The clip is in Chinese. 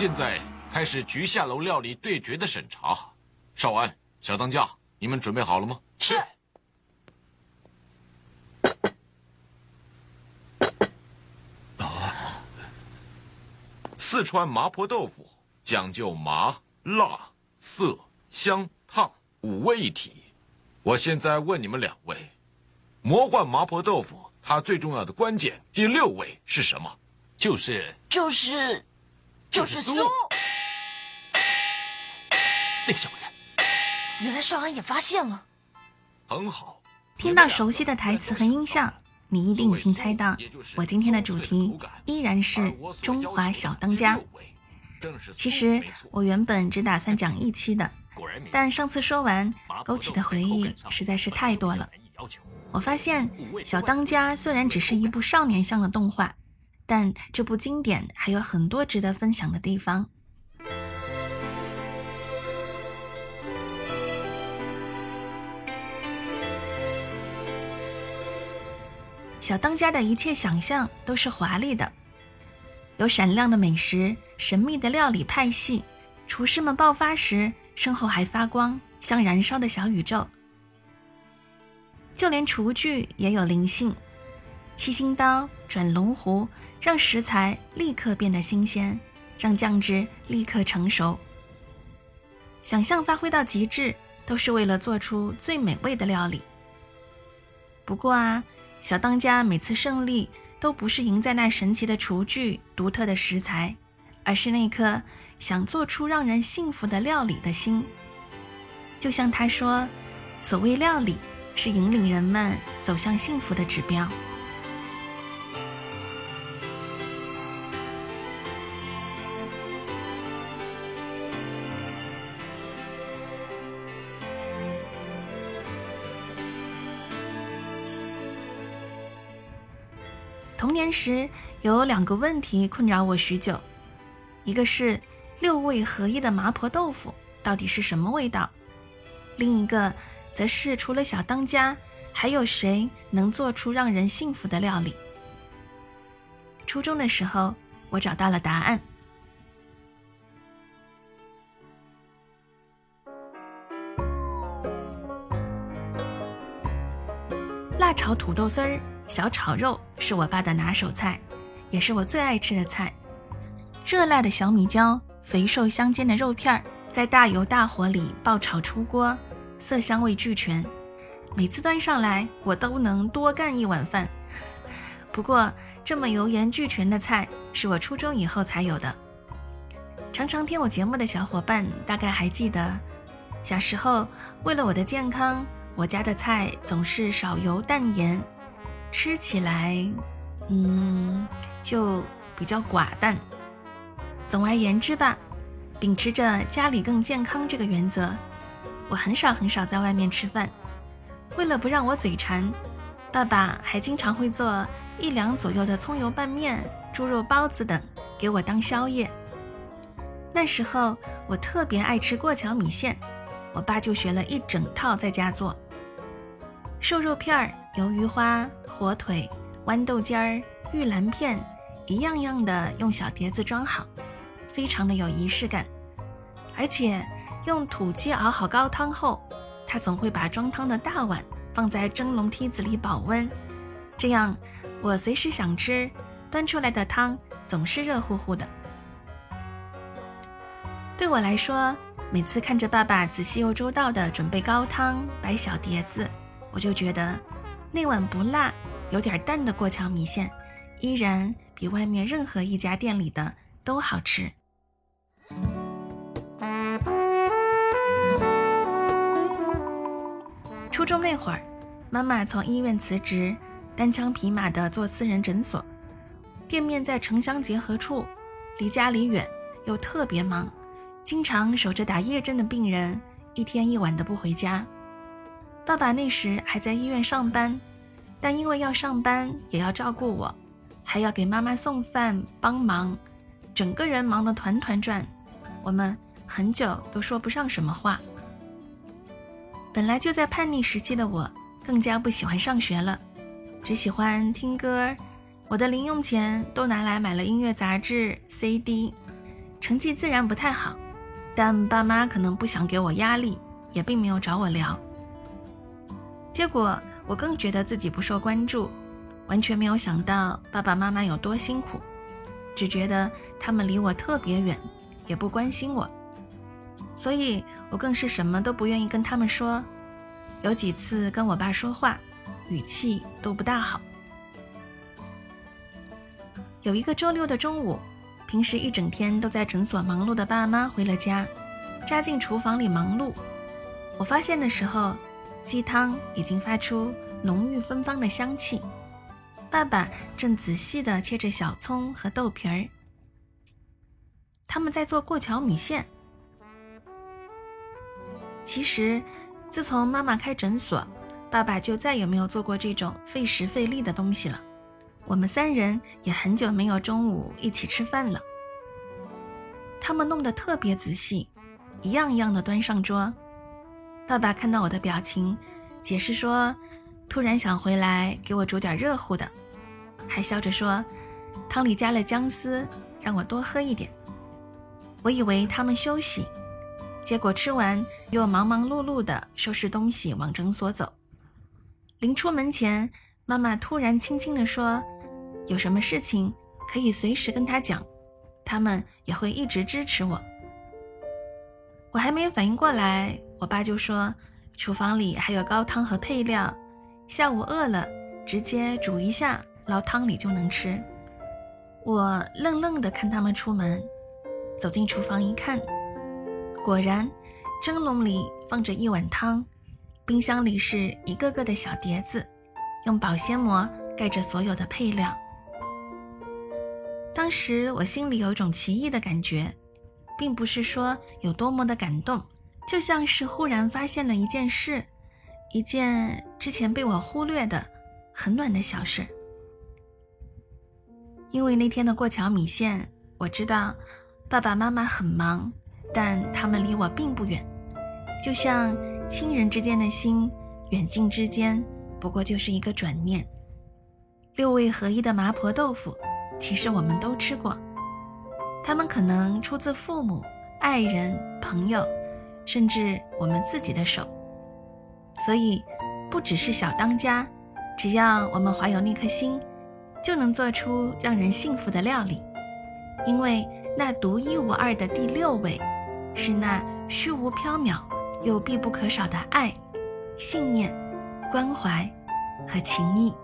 现在开始菊下楼料理对决的审查。少安、小当家，你们准备好了吗？是。啊！四川麻婆豆腐讲究麻、辣、色、香、烫五味一体。我现在问你们两位，魔幻麻婆豆腐它最重要的关键第六味是什么？就是就是就是苏。那小子，原来少安也发现了。很好。听到熟悉的台词和音效，你一定已经猜到，我今天的主题依然是中华小当家。其实我原本只打算讲一期的，但上次说完，勾起的回忆实在是太多了。我发现《小当家》虽然只是一部少年向的动画，但这部经典还有很多值得分享的地方。小当家的一切想象都是华丽的，有闪亮的美食、神秘的料理派系，厨师们爆发时身后还发光，像燃烧的小宇宙。就连厨具也有灵性，七星刀转龙壶，让食材立刻变得新鲜，让酱汁立刻成熟。想象发挥到极致，都是为了做出最美味的料理。不过啊。小当家每次胜利都不是赢在那神奇的厨具、独特的食材，而是那颗想做出让人幸福的料理的心。就像他说：“所谓料理，是引领人们走向幸福的指标。”童年时有两个问题困扰我许久，一个是六味合一的麻婆豆腐到底是什么味道，另一个则是除了小当家，还有谁能做出让人幸福的料理？初中的时候，我找到了答案：辣炒土豆丝儿。小炒肉是我爸的拿手菜，也是我最爱吃的菜。热辣的小米椒，肥瘦相间的肉片儿，在大油大火里爆炒出锅，色香味俱全。每次端上来，我都能多干一碗饭。不过，这么油盐俱全的菜是我初中以后才有的。常常听我节目的小伙伴大概还记得，小时候为了我的健康，我家的菜总是少油淡盐。吃起来，嗯，就比较寡淡。总而言之吧，秉持着家里更健康这个原则，我很少很少在外面吃饭。为了不让我嘴馋，爸爸还经常会做一两左右的葱油拌面、猪肉包子等给我当宵夜。那时候我特别爱吃过桥米线，我爸就学了一整套在家做。瘦肉片儿、鱿鱼花、火腿、豌豆尖儿、玉兰片，一样样的用小碟子装好，非常的有仪式感。而且用土鸡熬好高汤后，他总会把装汤的大碗放在蒸笼屉子里保温，这样我随时想吃，端出来的汤总是热乎乎的。对我来说，每次看着爸爸仔细又周到的准备高汤、摆小碟子。我就觉得，那碗不辣、有点淡的过桥米线，依然比外面任何一家店里的都好吃。初中那会儿，妈妈从医院辞职，单枪匹马的做私人诊所，店面在城乡结合处，离家里远，又特别忙，经常守着打夜针的病人，一天一晚的不回家。爸爸那时还在医院上班，但因为要上班也要照顾我，还要给妈妈送饭帮忙，整个人忙得团团转。我们很久都说不上什么话。本来就在叛逆时期的我，更加不喜欢上学了，只喜欢听歌。我的零用钱都拿来买了音乐杂志、CD，成绩自然不太好，但爸妈可能不想给我压力，也并没有找我聊。结果我更觉得自己不受关注，完全没有想到爸爸妈妈有多辛苦，只觉得他们离我特别远，也不关心我，所以我更是什么都不愿意跟他们说。有几次跟我爸说话，语气都不大好。有一个周六的中午，平时一整天都在诊所忙碌的爸妈回了家，扎进厨房里忙碌。我发现的时候，鸡汤已经发出浓郁芬芳的香气，爸爸正仔细地切着小葱和豆皮儿。他们在做过桥米线。其实，自从妈妈开诊所，爸爸就再也没有做过这种费时费力的东西了。我们三人也很久没有中午一起吃饭了。他们弄得特别仔细，一样一样的端上桌。爸爸看到我的表情，解释说，突然想回来给我煮点热乎的，还笑着说，汤里加了姜丝，让我多喝一点。我以为他们休息，结果吃完又忙忙碌碌的收拾东西往诊所走。临出门前。妈妈突然轻轻地说：“有什么事情可以随时跟他讲，他们也会一直支持我。”我还没有反应过来，我爸就说：“厨房里还有高汤和配料，下午饿了直接煮一下，捞汤里就能吃。”我愣愣地看他们出门，走进厨房一看，果然蒸笼里放着一碗汤，冰箱里是一个个的小碟子。用保鲜膜盖着所有的配料。当时我心里有种奇异的感觉，并不是说有多么的感动，就像是忽然发现了一件事，一件之前被我忽略的很暖的小事。因为那天的过桥米线，我知道爸爸妈妈很忙，但他们离我并不远，就像亲人之间的心，远近之间。不过就是一个转念。六味合一的麻婆豆腐，其实我们都吃过，它们可能出自父母、爱人、朋友，甚至我们自己的手。所以，不只是小当家，只要我们怀有那颗心，就能做出让人幸福的料理。因为那独一无二的第六味，是那虚无缥缈又必不可少的爱、信念。关怀和情谊。